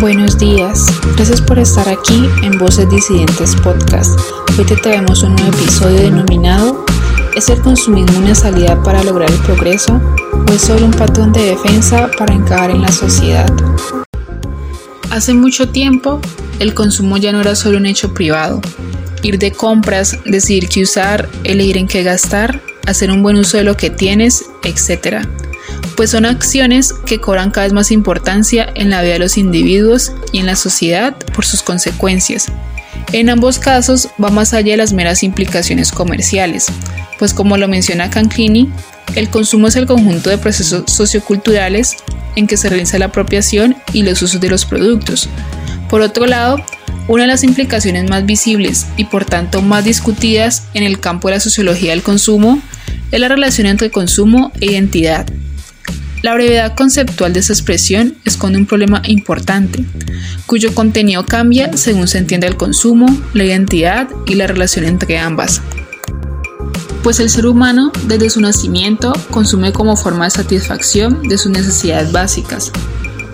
Buenos días, gracias por estar aquí en Voces Disidentes Podcast. Hoy te traemos un nuevo episodio denominado ¿Es el consumismo una salida para lograr el progreso o es solo un patrón de defensa para encajar en la sociedad? Hace mucho tiempo, el consumo ya no era solo un hecho privado. Ir de compras, decidir qué usar, elegir en qué gastar, hacer un buen uso de lo que tienes, etc pues son acciones que cobran cada vez más importancia en la vida de los individuos y en la sociedad por sus consecuencias. En ambos casos va más allá de las meras implicaciones comerciales, pues como lo menciona Canclini, el consumo es el conjunto de procesos socioculturales en que se realiza la apropiación y los usos de los productos. Por otro lado, una de las implicaciones más visibles y por tanto más discutidas en el campo de la sociología del consumo es la relación entre consumo e identidad. La brevedad conceptual de esa expresión esconde un problema importante, cuyo contenido cambia según se entiende el consumo, la identidad y la relación entre ambas. Pues el ser humano, desde su nacimiento, consume como forma de satisfacción de sus necesidades básicas.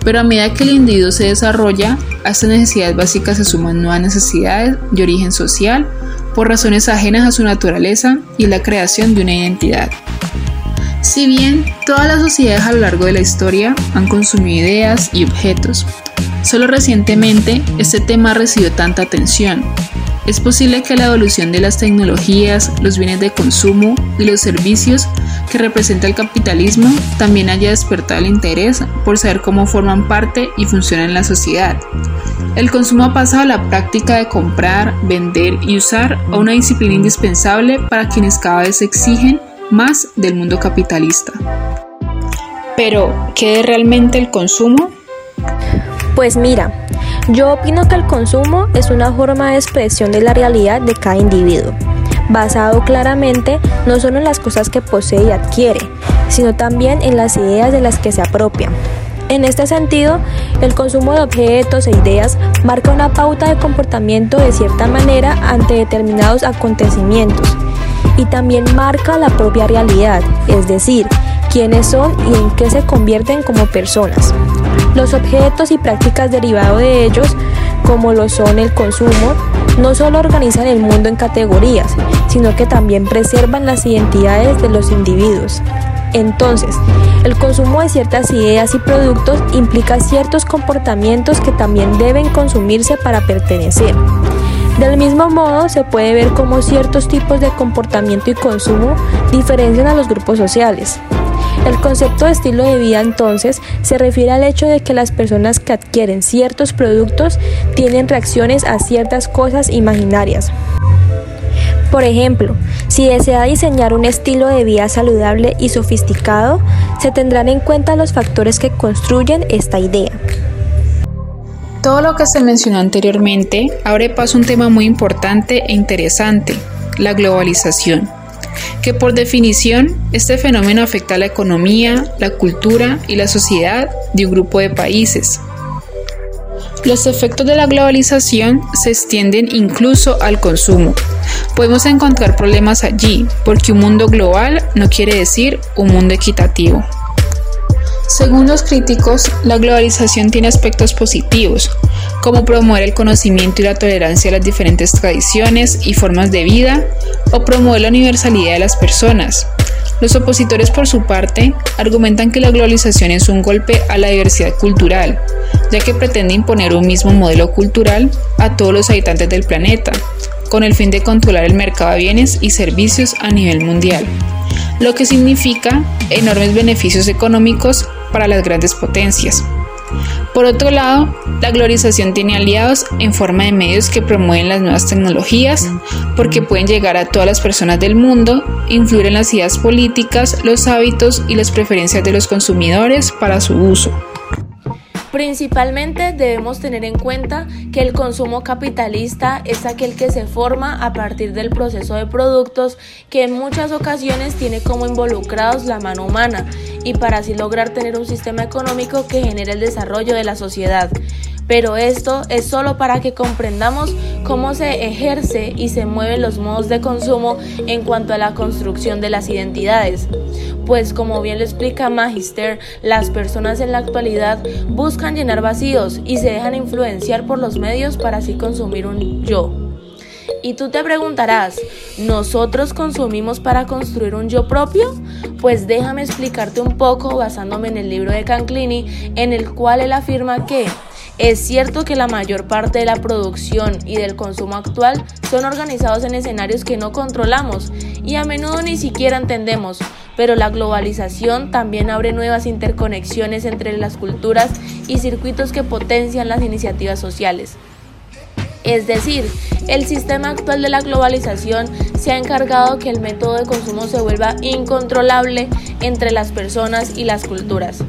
Pero a medida que el individuo se desarrolla, a estas necesidades básicas se suman nuevas necesidades de origen social por razones ajenas a su naturaleza y la creación de una identidad. Si bien todas las sociedades a lo largo de la historia han consumido ideas y objetos, solo recientemente este tema ha recibido tanta atención. Es posible que la evolución de las tecnologías, los bienes de consumo y los servicios que representa el capitalismo también haya despertado el interés por saber cómo forman parte y funcionan en la sociedad. El consumo ha pasado a la práctica de comprar, vender y usar a una disciplina indispensable para quienes cada vez exigen más del mundo capitalista. Pero, ¿qué es realmente el consumo? Pues mira, yo opino que el consumo es una forma de expresión de la realidad de cada individuo, basado claramente no solo en las cosas que posee y adquiere, sino también en las ideas de las que se apropia. En este sentido, el consumo de objetos e ideas marca una pauta de comportamiento de cierta manera ante determinados acontecimientos y también marca la propia realidad, es decir, quiénes son y en qué se convierten como personas. Los objetos y prácticas derivados de ellos, como lo son el consumo, no solo organizan el mundo en categorías, sino que también preservan las identidades de los individuos. Entonces, el consumo de ciertas ideas y productos implica ciertos comportamientos que también deben consumirse para pertenecer. Del mismo modo, se puede ver cómo ciertos tipos de comportamiento y consumo diferencian a los grupos sociales. El concepto de estilo de vida entonces se refiere al hecho de que las personas que adquieren ciertos productos tienen reacciones a ciertas cosas imaginarias. Por ejemplo, si desea diseñar un estilo de vida saludable y sofisticado, se tendrán en cuenta los factores que construyen esta idea. Todo lo que se mencionó anteriormente abre paso a un tema muy importante e interesante, la globalización, que por definición este fenómeno afecta a la economía, la cultura y la sociedad de un grupo de países. Los efectos de la globalización se extienden incluso al consumo. Podemos encontrar problemas allí, porque un mundo global no quiere decir un mundo equitativo. Según los críticos, la globalización tiene aspectos positivos, como promover el conocimiento y la tolerancia a las diferentes tradiciones y formas de vida, o promover la universalidad de las personas. Los opositores, por su parte, argumentan que la globalización es un golpe a la diversidad cultural, ya que pretende imponer un mismo modelo cultural a todos los habitantes del planeta, con el fin de controlar el mercado de bienes y servicios a nivel mundial lo que significa enormes beneficios económicos para las grandes potencias. Por otro lado, la globalización tiene aliados en forma de medios que promueven las nuevas tecnologías porque pueden llegar a todas las personas del mundo, influir en las ideas políticas, los hábitos y las preferencias de los consumidores para su uso. Principalmente debemos tener en cuenta que el consumo capitalista es aquel que se forma a partir del proceso de productos que en muchas ocasiones tiene como involucrados la mano humana y para así lograr tener un sistema económico que genere el desarrollo de la sociedad pero esto es solo para que comprendamos cómo se ejerce y se mueven los modos de consumo en cuanto a la construcción de las identidades. Pues como bien lo explica Magister, las personas en la actualidad buscan llenar vacíos y se dejan influenciar por los medios para así consumir un yo. Y tú te preguntarás, ¿nosotros consumimos para construir un yo propio? Pues déjame explicarte un poco basándome en el libro de Canclini, en el cual él afirma que es cierto que la mayor parte de la producción y del consumo actual son organizados en escenarios que no controlamos y a menudo ni siquiera entendemos, pero la globalización también abre nuevas interconexiones entre las culturas y circuitos que potencian las iniciativas sociales. Es decir, el sistema actual de la globalización se ha encargado que el método de consumo se vuelva incontrolable entre las personas y las culturas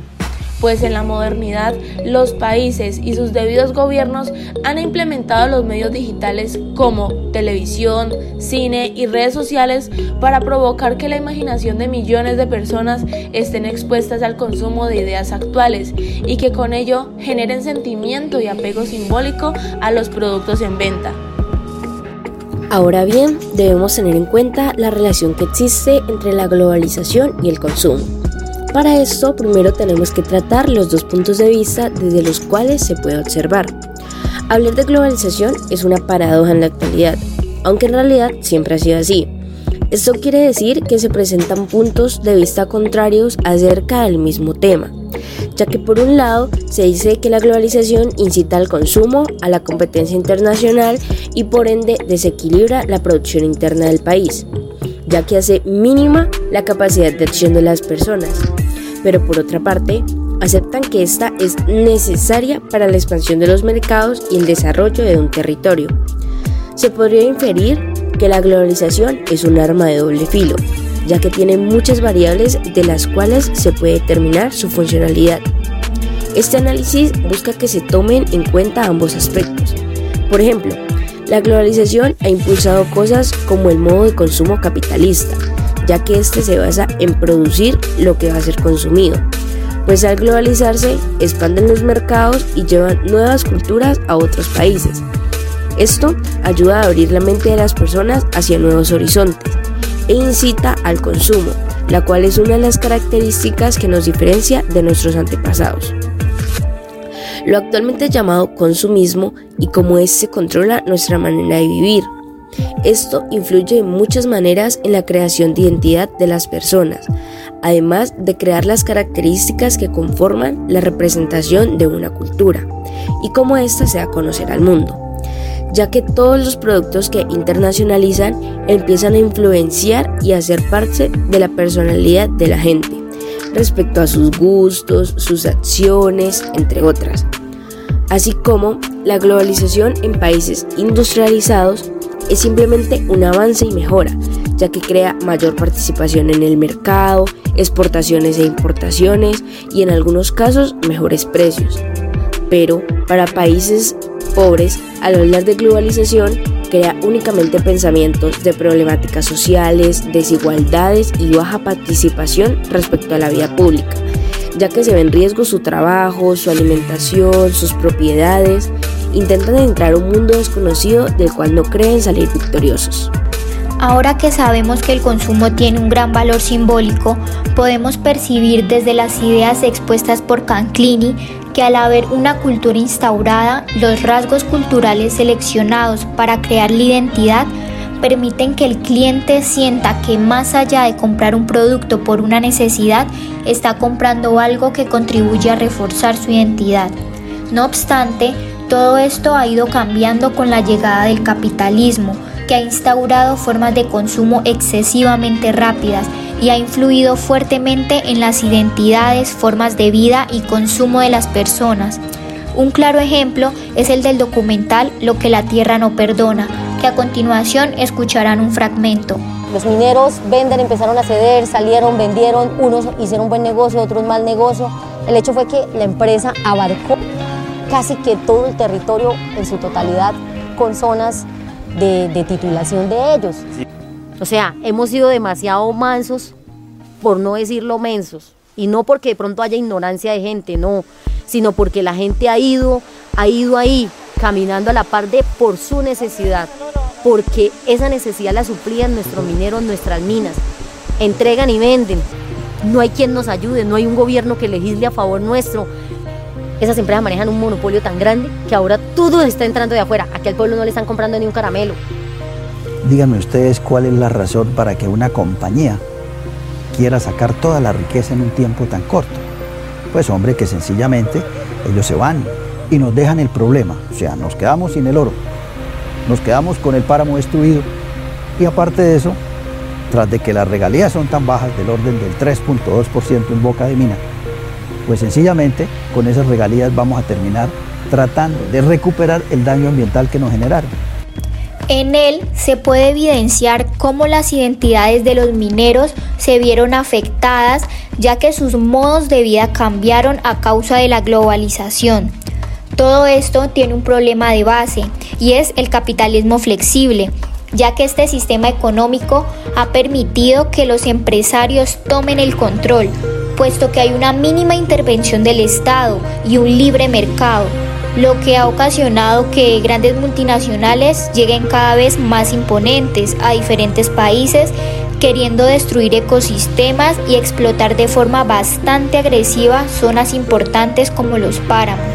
pues en la modernidad los países y sus debidos gobiernos han implementado los medios digitales como televisión, cine y redes sociales para provocar que la imaginación de millones de personas estén expuestas al consumo de ideas actuales y que con ello generen sentimiento y apego simbólico a los productos en venta. Ahora bien, debemos tener en cuenta la relación que existe entre la globalización y el consumo. Para esto, primero tenemos que tratar los dos puntos de vista desde los cuales se puede observar. Hablar de globalización es una paradoja en la actualidad, aunque en realidad siempre ha sido así. Esto quiere decir que se presentan puntos de vista contrarios acerca del mismo tema, ya que por un lado se dice que la globalización incita al consumo, a la competencia internacional y por ende desequilibra la producción interna del país, ya que hace mínima la capacidad de acción de las personas pero por otra parte, aceptan que esta es necesaria para la expansión de los mercados y el desarrollo de un territorio. Se podría inferir que la globalización es un arma de doble filo, ya que tiene muchas variables de las cuales se puede determinar su funcionalidad. Este análisis busca que se tomen en cuenta ambos aspectos. Por ejemplo, la globalización ha impulsado cosas como el modo de consumo capitalista, ya que este se basa en producir lo que va a ser consumido. Pues al globalizarse, expanden los mercados y llevan nuevas culturas a otros países. Esto ayuda a abrir la mente de las personas hacia nuevos horizontes e incita al consumo, la cual es una de las características que nos diferencia de nuestros antepasados. Lo actualmente llamado consumismo y cómo éste controla nuestra manera de vivir, esto influye de muchas maneras en la creación de identidad de las personas, además de crear las características que conforman la representación de una cultura y cómo ésta se da a conocer al mundo ya que todos los productos que internacionalizan empiezan a influenciar y a ser parte de la personalidad de la gente, respecto a sus gustos, sus acciones, entre otras. Así como la globalización en países industrializados es simplemente un avance y mejora, ya que crea mayor participación en el mercado, exportaciones e importaciones y en algunos casos mejores precios. Pero para países pobres, al hablar de globalización, crea únicamente pensamientos de problemáticas sociales, desigualdades y baja participación respecto a la vida pública, ya que se ve en riesgo su trabajo, su alimentación, sus propiedades intentan entrar a un mundo desconocido del cual no creen salir victoriosos. Ahora que sabemos que el consumo tiene un gran valor simbólico, podemos percibir desde las ideas expuestas por Canclini que al haber una cultura instaurada, los rasgos culturales seleccionados para crear la identidad permiten que el cliente sienta que más allá de comprar un producto por una necesidad, está comprando algo que contribuye a reforzar su identidad. No obstante, todo esto ha ido cambiando con la llegada del capitalismo, que ha instaurado formas de consumo excesivamente rápidas y ha influido fuertemente en las identidades, formas de vida y consumo de las personas. Un claro ejemplo es el del documental Lo que la Tierra no perdona, que a continuación escucharán un fragmento. Los mineros venden, empezaron a ceder, salieron, vendieron, unos hicieron buen negocio, otros mal negocio. El hecho fue que la empresa abarcó casi que todo el territorio en su totalidad con zonas de, titulación de ellos. O sea, hemos sido demasiado mansos, por no decirlo mensos, y no porque de pronto haya ignorancia de gente, no, sino porque la gente ha ido, ha ido ahí, caminando a la par de por su necesidad, porque esa necesidad la suplían nuestros mineros, nuestras minas, entregan y venden, no hay quien nos ayude, no hay un gobierno que legisle a favor nuestro. Esas empresas manejan un monopolio tan grande que ahora todo está entrando de afuera. Aquí al pueblo no le están comprando ni un caramelo. Díganme ustedes cuál es la razón para que una compañía quiera sacar toda la riqueza en un tiempo tan corto. Pues hombre, que sencillamente ellos se van y nos dejan el problema. O sea, nos quedamos sin el oro, nos quedamos con el páramo destruido y aparte de eso, tras de que las regalías son tan bajas del orden del 3.2% en boca de mina, pues sencillamente con esas regalías vamos a terminar tratando de recuperar el daño ambiental que nos generaron. En él se puede evidenciar cómo las identidades de los mineros se vieron afectadas ya que sus modos de vida cambiaron a causa de la globalización. Todo esto tiene un problema de base y es el capitalismo flexible, ya que este sistema económico ha permitido que los empresarios tomen el control, puesto que hay una mínima intervención del Estado y un libre mercado, lo que ha ocasionado que grandes multinacionales lleguen cada vez más imponentes a diferentes países, queriendo destruir ecosistemas y explotar de forma bastante agresiva zonas importantes como los páramos.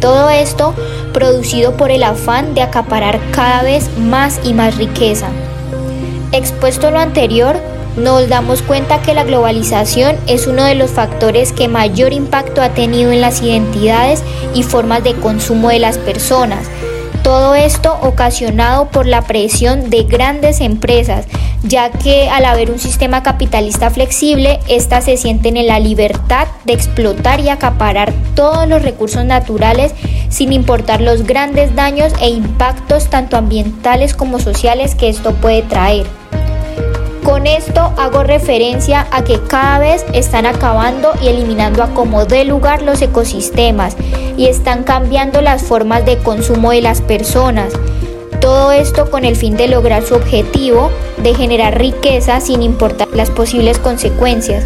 Todo esto producido por el afán de acaparar cada vez más y más riqueza. Expuesto lo anterior, nos damos cuenta que la globalización es uno de los factores que mayor impacto ha tenido en las identidades y formas de consumo de las personas. Todo esto ocasionado por la presión de grandes empresas, ya que al haber un sistema capitalista flexible, éstas se sienten en la libertad de explotar y acaparar todos los recursos naturales sin importar los grandes daños e impactos tanto ambientales como sociales que esto puede traer. Con esto hago referencia a que cada vez están acabando y eliminando a como dé lugar los ecosistemas y están cambiando las formas de consumo de las personas. Todo esto con el fin de lograr su objetivo de generar riqueza sin importar las posibles consecuencias.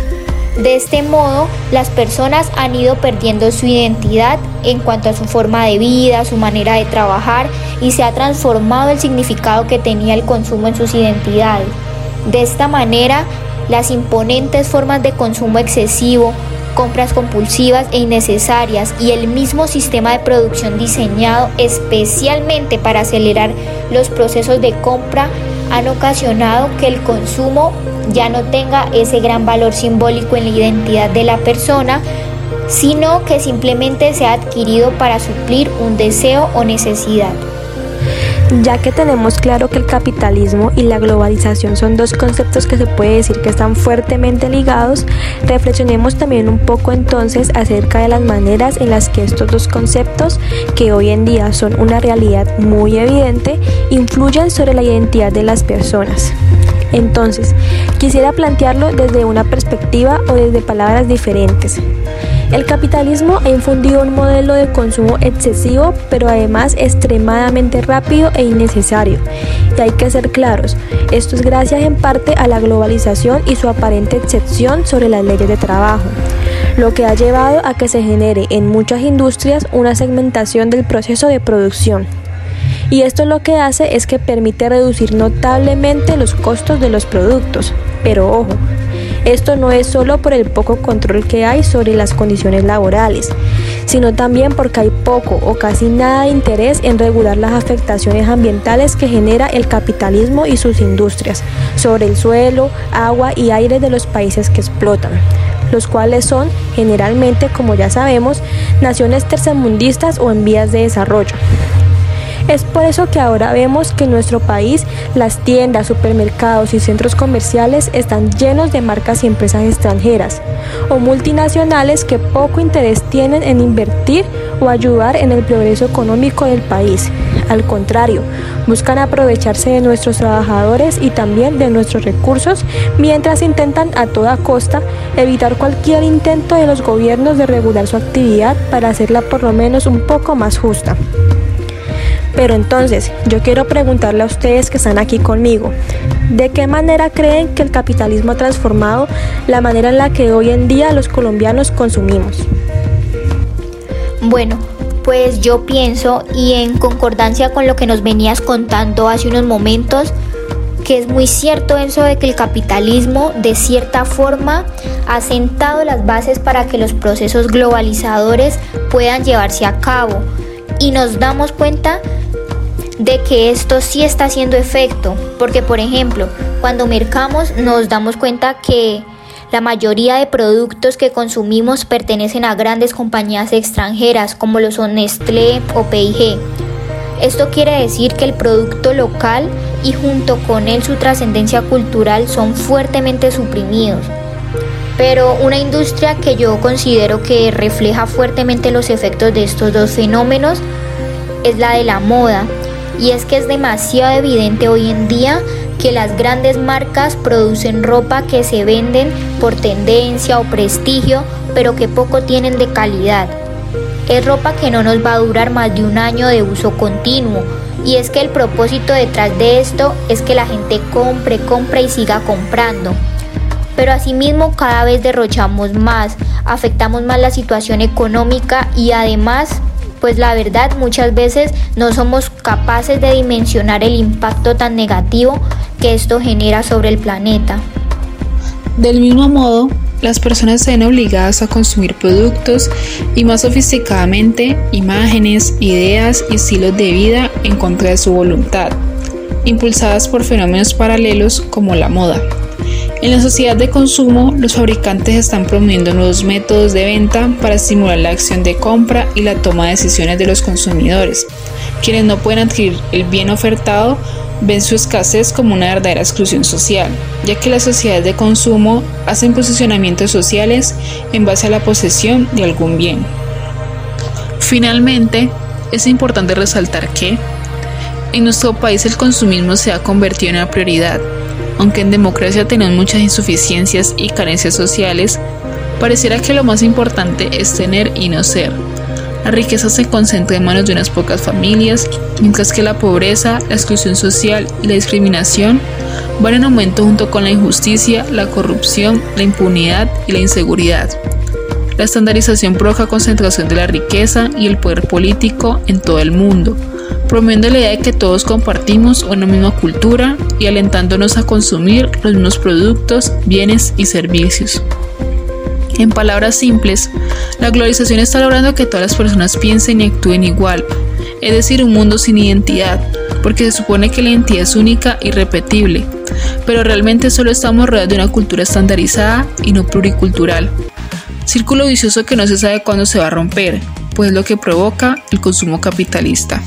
De este modo, las personas han ido perdiendo su identidad en cuanto a su forma de vida, su manera de trabajar y se ha transformado el significado que tenía el consumo en sus identidades. De esta manera, las imponentes formas de consumo excesivo, compras compulsivas e innecesarias y el mismo sistema de producción diseñado especialmente para acelerar los procesos de compra han ocasionado que el consumo ya no tenga ese gran valor simbólico en la identidad de la persona, sino que simplemente sea adquirido para suplir un deseo o necesidad. Ya que tenemos claro que el capitalismo y la globalización son dos conceptos que se puede decir que están fuertemente ligados, reflexionemos también un poco entonces acerca de las maneras en las que estos dos conceptos, que hoy en día son una realidad muy evidente, influyen sobre la identidad de las personas. Entonces, quisiera plantearlo desde una perspectiva o desde palabras diferentes. El capitalismo ha infundido un modelo de consumo excesivo, pero además extremadamente rápido e innecesario. Y hay que ser claros, esto es gracias en parte a la globalización y su aparente excepción sobre las leyes de trabajo lo que ha llevado a que se genere en muchas industrias una segmentación del proceso de producción. Y esto lo que hace es que permite reducir notablemente los costos de los productos. Pero ojo, esto no es solo por el poco control que hay sobre las condiciones laborales, sino también porque hay poco o casi nada de interés en regular las afectaciones ambientales que genera el capitalismo y sus industrias sobre el suelo, agua y aire de los países que explotan los cuales son generalmente, como ya sabemos, naciones tercermundistas o en vías de desarrollo. Es por eso que ahora vemos que en nuestro país las tiendas, supermercados y centros comerciales están llenos de marcas y empresas extranjeras o multinacionales que poco interés tienen en invertir o ayudar en el progreso económico del país. Al contrario, buscan aprovecharse de nuestros trabajadores y también de nuestros recursos mientras intentan a toda costa evitar cualquier intento de los gobiernos de regular su actividad para hacerla por lo menos un poco más justa. Pero entonces, yo quiero preguntarle a ustedes que están aquí conmigo, ¿de qué manera creen que el capitalismo ha transformado la manera en la que hoy en día los colombianos consumimos? Bueno, pues yo pienso, y en concordancia con lo que nos venías contando hace unos momentos, que es muy cierto eso de que el capitalismo de cierta forma ha sentado las bases para que los procesos globalizadores puedan llevarse a cabo y nos damos cuenta de que esto sí está haciendo efecto, porque por ejemplo, cuando mercamos nos damos cuenta que la mayoría de productos que consumimos pertenecen a grandes compañías extranjeras como lo son Nestlé o P&G. Esto quiere decir que el producto local y junto con él su trascendencia cultural son fuertemente suprimidos. Pero una industria que yo considero que refleja fuertemente los efectos de estos dos fenómenos es la de la moda. Y es que es demasiado evidente hoy en día que las grandes marcas producen ropa que se venden por tendencia o prestigio, pero que poco tienen de calidad. Es ropa que no nos va a durar más de un año de uso continuo. Y es que el propósito detrás de esto es que la gente compre, compre y siga comprando. Pero asimismo cada vez derrochamos más, afectamos más la situación económica y además, pues la verdad muchas veces no somos capaces de dimensionar el impacto tan negativo que esto genera sobre el planeta. Del mismo modo, las personas se ven obligadas a consumir productos y más sofisticadamente imágenes, ideas y estilos de vida en contra de su voluntad, impulsadas por fenómenos paralelos como la moda. En la sociedad de consumo, los fabricantes están promoviendo nuevos métodos de venta para estimular la acción de compra y la toma de decisiones de los consumidores, quienes no pueden adquirir el bien ofertado ven su escasez como una verdadera exclusión social, ya que las sociedades de consumo hacen posicionamientos sociales en base a la posesión de algún bien. Finalmente, es importante resaltar que en nuestro país el consumismo se ha convertido en una prioridad. Aunque en democracia tenemos muchas insuficiencias y carencias sociales, pareciera que lo más importante es tener y no ser la riqueza se concentra en manos de unas pocas familias, mientras que la pobreza, la exclusión social y la discriminación van en aumento junto con la injusticia, la corrupción, la impunidad y la inseguridad. La estandarización provoca concentración de la riqueza y el poder político en todo el mundo, promoviendo la idea de que todos compartimos una misma cultura y alentándonos a consumir los mismos productos, bienes y servicios. En palabras simples, la globalización está logrando que todas las personas piensen y actúen igual, es decir, un mundo sin identidad, porque se supone que la identidad es única y repetible, pero realmente solo estamos rodeados de una cultura estandarizada y no pluricultural. Círculo vicioso que no se sabe cuándo se va a romper, pues es lo que provoca el consumo capitalista.